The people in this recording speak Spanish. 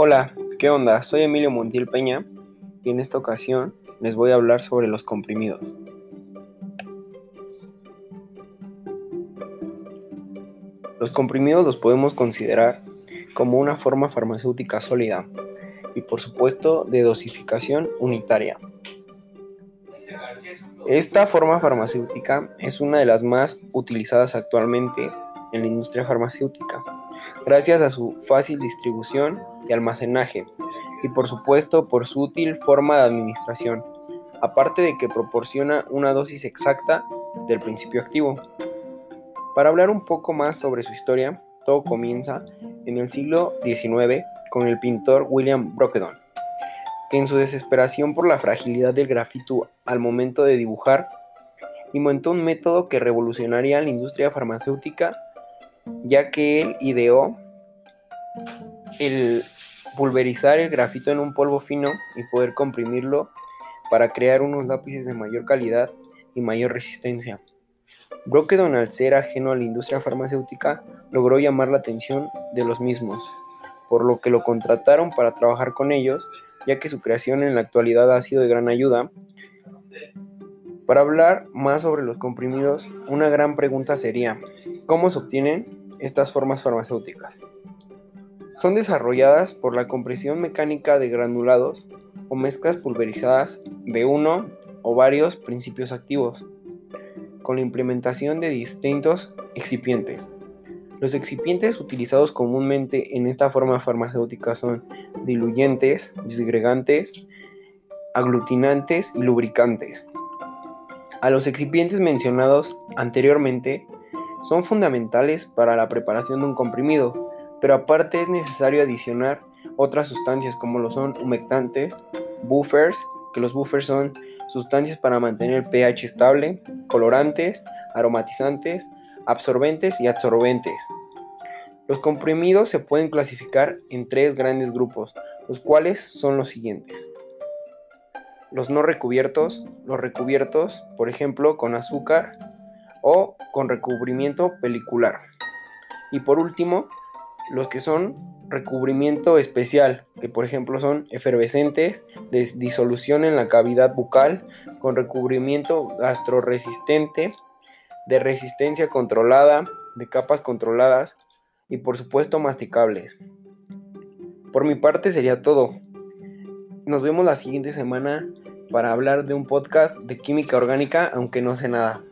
Hola, ¿qué onda? Soy Emilio Montiel Peña y en esta ocasión les voy a hablar sobre los comprimidos. Los comprimidos los podemos considerar como una forma farmacéutica sólida y por supuesto de dosificación unitaria. Esta forma farmacéutica es una de las más utilizadas actualmente en la industria farmacéutica, gracias a su fácil distribución y almacenaje, y por supuesto por su útil forma de administración, aparte de que proporciona una dosis exacta del principio activo. Para hablar un poco más sobre su historia, todo comienza en el siglo XIX con el pintor William Brockedon que en su desesperación por la fragilidad del grafito al momento de dibujar, inventó un método que revolucionaría la industria farmacéutica, ya que él ideó el pulverizar el grafito en un polvo fino y poder comprimirlo para crear unos lápices de mayor calidad y mayor resistencia. Brockedon, al ser ajeno a la industria farmacéutica, logró llamar la atención de los mismos, por lo que lo contrataron para trabajar con ellos ya que su creación en la actualidad ha sido de gran ayuda. Para hablar más sobre los comprimidos, una gran pregunta sería, ¿cómo se obtienen estas formas farmacéuticas? Son desarrolladas por la compresión mecánica de granulados o mezclas pulverizadas de uno o varios principios activos, con la implementación de distintos excipientes. Los excipientes utilizados comúnmente en esta forma farmacéutica son diluyentes, disgregantes, aglutinantes y lubricantes. A los excipientes mencionados anteriormente son fundamentales para la preparación de un comprimido, pero aparte es necesario adicionar otras sustancias como lo son humectantes, buffers, que los buffers son sustancias para mantener el pH estable, colorantes, aromatizantes, absorbentes y absorbentes. Los comprimidos se pueden clasificar en tres grandes grupos, los cuales son los siguientes. Los no recubiertos, los recubiertos, por ejemplo, con azúcar o con recubrimiento pelicular. Y por último, los que son recubrimiento especial, que por ejemplo son efervescentes de disolución en la cavidad bucal, con recubrimiento gastroresistente de resistencia controlada, de capas controladas y por supuesto masticables. Por mi parte sería todo. Nos vemos la siguiente semana para hablar de un podcast de química orgánica, aunque no sé nada.